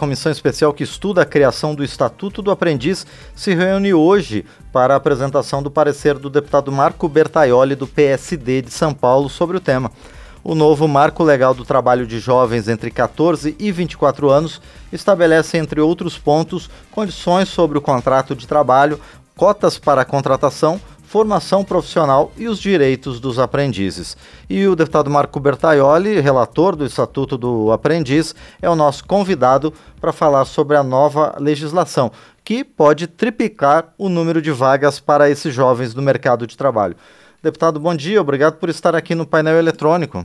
comissão especial que estuda a criação do Estatuto do Aprendiz se reúne hoje para a apresentação do parecer do deputado Marco Bertaioli, do PSD de São Paulo, sobre o tema. O novo Marco Legal do Trabalho de Jovens entre 14 e 24 anos estabelece, entre outros pontos, condições sobre o contrato de trabalho, cotas para a contratação, formação profissional e os direitos dos aprendizes. E o deputado Marco Bertaioli, relator do Estatuto do Aprendiz, é o nosso convidado para falar sobre a nova legislação, que pode triplicar o número de vagas para esses jovens no mercado de trabalho. Deputado, bom dia, obrigado por estar aqui no painel eletrônico.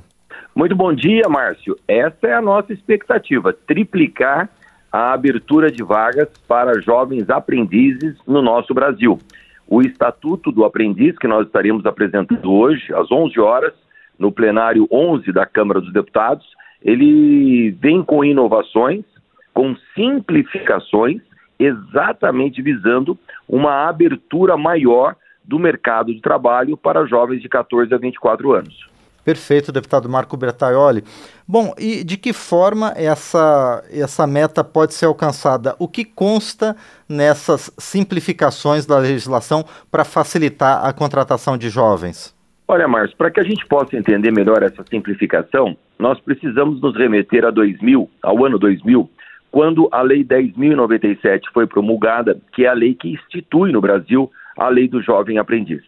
Muito bom dia, Márcio. Essa é a nossa expectativa: triplicar a abertura de vagas para jovens aprendizes no nosso Brasil. O Estatuto do Aprendiz, que nós estaremos apresentando hoje, às 11 horas, no plenário 11 da Câmara dos Deputados, ele vem com inovações, com simplificações, exatamente visando uma abertura maior do mercado de trabalho para jovens de 14 a 24 anos. Perfeito, deputado Marco Bertaioli. Bom, e de que forma essa, essa meta pode ser alcançada? O que consta nessas simplificações da legislação para facilitar a contratação de jovens? Olha, Márcio, para que a gente possa entender melhor essa simplificação, nós precisamos nos remeter a 2000, ao ano 2000, quando a Lei 10.097 foi promulgada, que é a lei que institui no Brasil a lei do jovem aprendiz.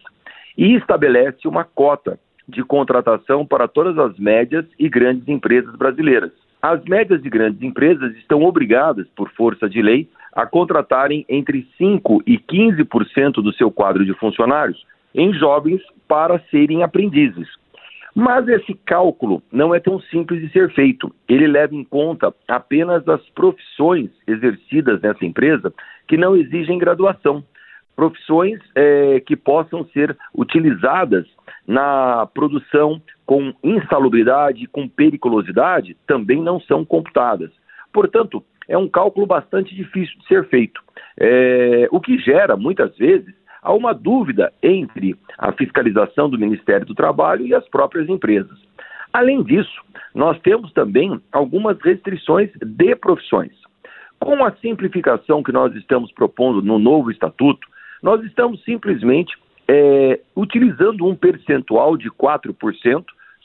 E estabelece uma cota de contratação para todas as médias e grandes empresas brasileiras. As médias e grandes empresas estão obrigadas, por força de lei, a contratarem entre 5% e 15% do seu quadro de funcionários em jovens para serem aprendizes. Mas esse cálculo não é tão simples de ser feito. Ele leva em conta apenas as profissões exercidas nessa empresa que não exigem graduação profissões é, que possam ser utilizadas na produção com insalubridade, com periculosidade, também não são computadas. Portanto, é um cálculo bastante difícil de ser feito, é, o que gera, muitas vezes, há uma dúvida entre a fiscalização do Ministério do Trabalho e as próprias empresas. Além disso, nós temos também algumas restrições de profissões. Com a simplificação que nós estamos propondo no novo estatuto, nós estamos simplesmente é, utilizando um percentual de 4%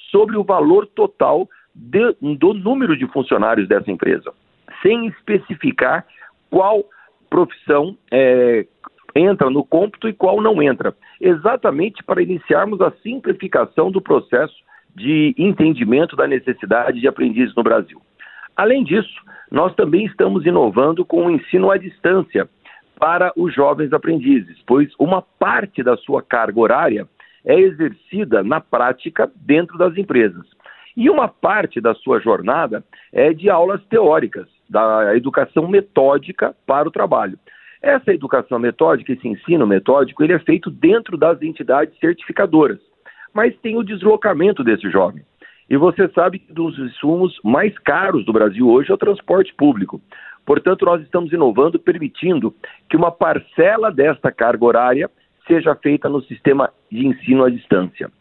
sobre o valor total de, do número de funcionários dessa empresa, sem especificar qual profissão é, entra no cômputo e qual não entra, exatamente para iniciarmos a simplificação do processo de entendimento da necessidade de aprendizes no Brasil. Além disso, nós também estamos inovando com o ensino à distância, para os jovens aprendizes, pois uma parte da sua carga horária é exercida na prática dentro das empresas. E uma parte da sua jornada é de aulas teóricas, da educação metódica para o trabalho. Essa educação metódica, esse ensino metódico, ele é feito dentro das entidades certificadoras, mas tem o deslocamento desse jovem. E você sabe que dos insumos mais caros do Brasil hoje é o transporte público. Portanto, nós estamos inovando, permitindo que uma parcela desta carga horária seja feita no sistema de ensino à distância.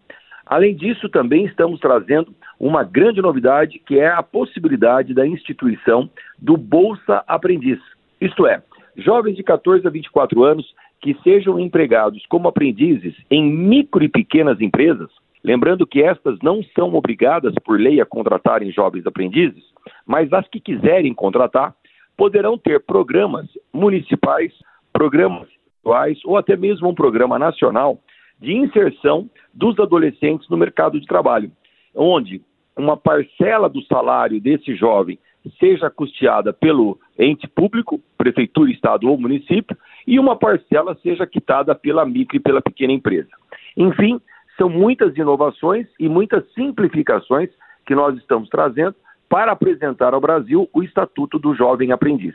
Além disso, também estamos trazendo uma grande novidade, que é a possibilidade da instituição do Bolsa Aprendiz. Isto é, jovens de 14 a 24 anos que sejam empregados como aprendizes em micro e pequenas empresas, lembrando que estas não são obrigadas por lei a contratarem jovens aprendizes, mas as que quiserem contratar poderão ter programas municipais, programas estaduais ou até mesmo um programa nacional de inserção dos adolescentes no mercado de trabalho, onde uma parcela do salário desse jovem seja custeada pelo ente público, prefeitura, estado ou município, e uma parcela seja quitada pela micro e pela pequena empresa. Enfim, são muitas inovações e muitas simplificações que nós estamos trazendo para apresentar ao Brasil o Estatuto do Jovem Aprendiz.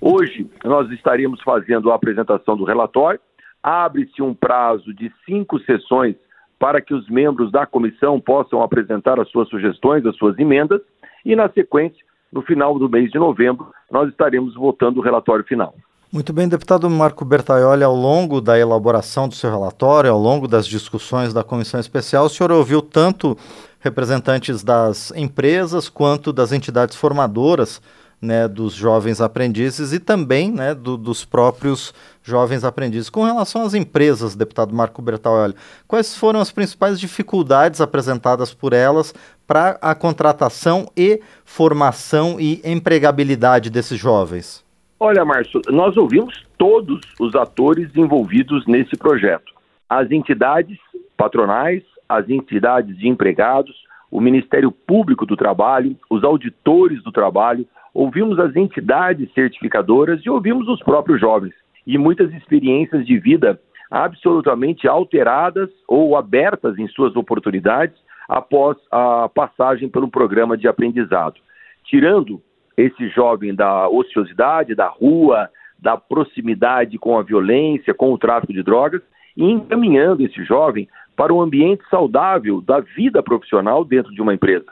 Hoje, nós estaremos fazendo a apresentação do relatório. Abre-se um prazo de cinco sessões para que os membros da comissão possam apresentar as suas sugestões, as suas emendas, e, na sequência, no final do mês de novembro, nós estaremos votando o relatório final. Muito bem, deputado Marco Bertaioli, ao longo da elaboração do seu relatório, ao longo das discussões da comissão especial, o senhor ouviu tanto representantes das empresas quanto das entidades formadoras né, dos jovens aprendizes e também né, do, dos próprios jovens aprendizes. Com relação às empresas, deputado Marco Bertaioli, quais foram as principais dificuldades apresentadas por elas para a contratação e formação e empregabilidade desses jovens? Olha, Márcio, nós ouvimos todos os atores envolvidos nesse projeto. As entidades patronais, as entidades de empregados, o Ministério Público do Trabalho, os auditores do trabalho, ouvimos as entidades certificadoras e ouvimos os próprios jovens. E muitas experiências de vida absolutamente alteradas ou abertas em suas oportunidades após a passagem pelo programa de aprendizado. Tirando esse jovem da ociosidade, da rua, da proximidade com a violência, com o tráfico de drogas, e encaminhando esse jovem para um ambiente saudável da vida profissional dentro de uma empresa.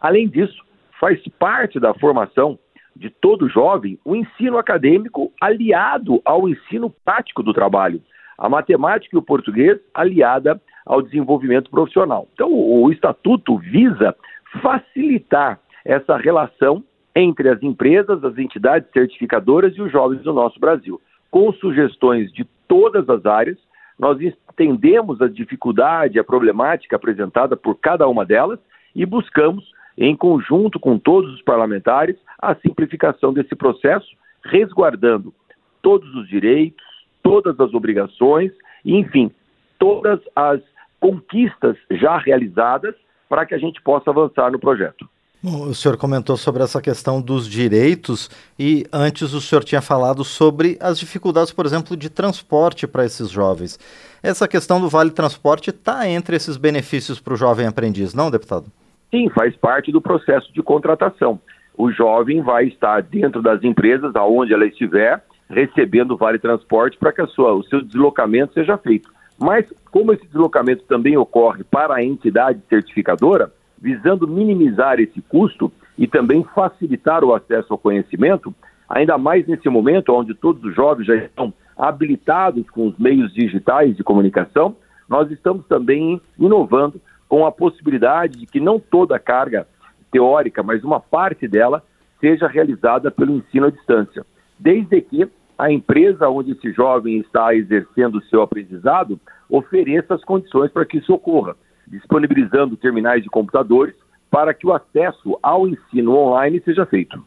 Além disso, faz parte da formação de todo jovem o ensino acadêmico aliado ao ensino prático do trabalho, a matemática e o português aliada ao desenvolvimento profissional. Então, o, estatuto visa facilitar essa relação entre as empresas, as entidades certificadoras e os jovens do nosso Brasil, com sugestões de todas as áreas. Nós entendemos a dificuldade, a problemática apresentada por cada uma delas e buscamos, em conjunto com todos os parlamentares, a simplificação desse processo, resguardando todos os direitos, todas as obrigações, enfim, todas as conquistas já realizadas para que a gente possa avançar no projeto. Bom, o senhor comentou sobre essa questão dos direitos e antes o senhor tinha falado sobre as dificuldades, por exemplo, de transporte para esses jovens. Essa questão do Vale Transporte está entre esses benefícios para o jovem aprendiz, não, deputado? Sim, faz parte do processo de contratação. O jovem vai estar dentro das empresas, aonde ela estiver, recebendo o Vale Transporte para que sua, o seu deslocamento seja feito. Mas, como esse deslocamento também ocorre para a entidade certificadora, visando minimizar esse custo e também facilitar o acesso ao conhecimento, ainda mais nesse momento onde todos os jovens já estão habilitados com os meios digitais de comunicação, nós estamos também inovando com a possibilidade de que não toda a carga teórica, mas uma parte dela seja realizada pelo ensino à distância, desde que a empresa onde esse jovem está exercendo o seu aprendizado ofereça as condições para que isso ocorra disponibilizando terminais de computadores para que o acesso ao ensino online seja feito.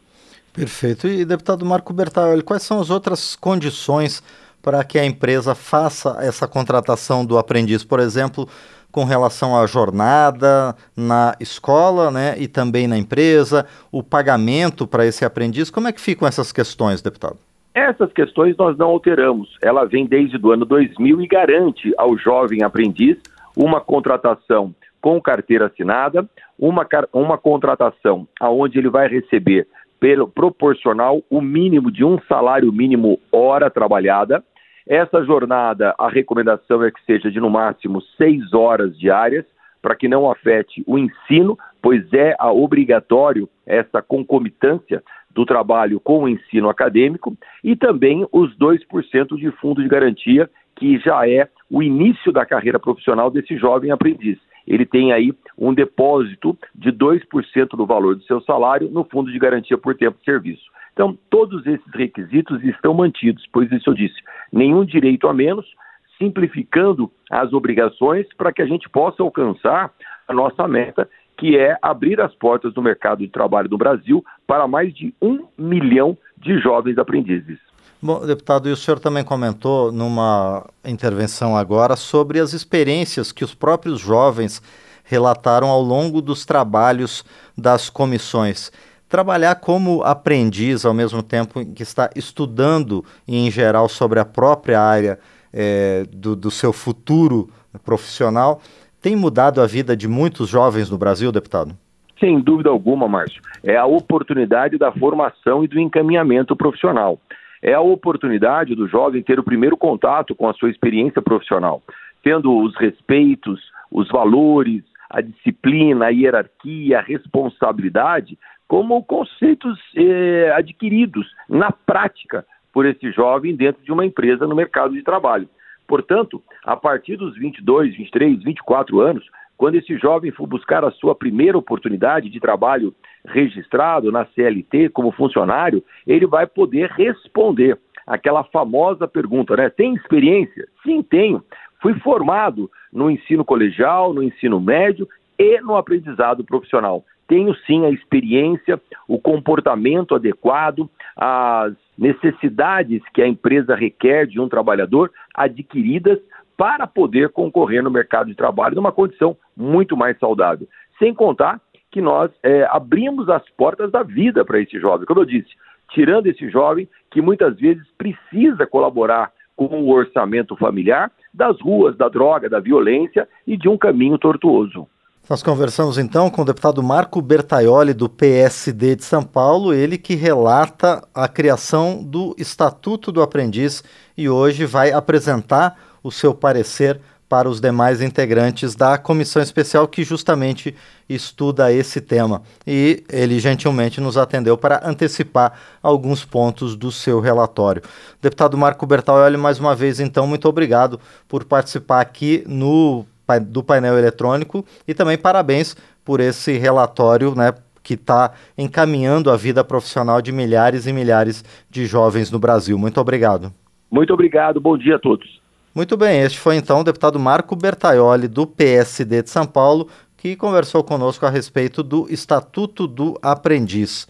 Perfeito. E, deputado Marco Bertaioli, quais são as outras condições para que a empresa faça essa contratação do aprendiz? Por exemplo, com relação à jornada na escola né, e também na empresa, o pagamento para esse aprendiz, como é que ficam essas questões, deputado? Essas questões nós não alteramos. Ela vem desde o ano 2000 e garante ao jovem aprendiz uma contratação com carteira assinada, uma, uma contratação aonde ele vai receber pelo proporcional o mínimo de um salário mínimo hora trabalhada. Essa jornada, a recomendação é que seja de no máximo seis horas diárias, para que não afete o ensino, pois é obrigatório essa concomitância do trabalho com o ensino acadêmico, e também os 2% de fundo de garantia, que já é o início da carreira profissional desse jovem aprendiz. Ele tem aí um depósito de 2% do valor do seu salário no fundo de garantia por tempo de serviço. Então, todos esses requisitos estão mantidos, pois isso eu disse, nenhum direito a menos, simplificando as obrigações para que a gente possa alcançar a nossa meta, que é abrir as portas do mercado de trabalho do Brasil para mais de um milhão de jovens aprendizes. Bom, deputado, e o senhor também comentou numa intervenção agora sobre as experiências que os próprios jovens relataram ao longo dos trabalhos das comissões. Trabalhar como aprendiz ao mesmo tempo que está estudando, em geral, sobre a própria área é, do, do seu futuro profissional, tem mudado a vida de muitos jovens no Brasil, deputado? Sem dúvida alguma, Márcio. É a oportunidade da formação e do encaminhamento profissional é a oportunidade do jovem ter o primeiro contato com a sua experiência profissional, tendo os respeitos, os valores, a disciplina, a hierarquia, a responsabilidade como conceitos eh, adquiridos na prática por esse jovem dentro de uma empresa no mercado de trabalho. Portanto, a partir dos 22, 23, 24 anos, quando esse jovem for buscar a sua primeira oportunidade de trabalho registrado na CLT como funcionário, ele vai poder responder aquela famosa pergunta, né? Tem experiência? Sim, tenho. Fui formado no ensino colegial, no ensino médio e no aprendizado profissional. Tenho sim a experiência, o comportamento adequado, as necessidades que a empresa requer de um trabalhador adquiridas para poder concorrer no mercado de trabalho numa condição muito mais saudável. Sem contar que nós é, abrimos as portas da vida para esse jovem. Como eu disse, tirando esse jovem que muitas vezes precisa colaborar com o orçamento familiar das ruas, da droga, da violência e de um caminho tortuoso. Nós conversamos então com o deputado Marco Bertaioli, do PSD de São Paulo, ele que relata a criação do Estatuto do Aprendiz e hoje vai apresentar o seu parecer para os demais integrantes da comissão especial que justamente estuda esse tema. E ele gentilmente nos atendeu para antecipar alguns pontos do seu relatório. Deputado Marco Bertaioli, mais uma vez, então, muito obrigado por participar aqui no, do painel eletrônico e também parabéns por esse relatório, né, que está encaminhando a vida profissional de milhares e milhares de jovens no Brasil. Muito obrigado. Muito obrigado, bom dia a todos. Muito bem, este foi então o deputado Marco Bertaioli, do PSD de São Paulo, que conversou conosco a respeito do Estatuto do Aprendiz.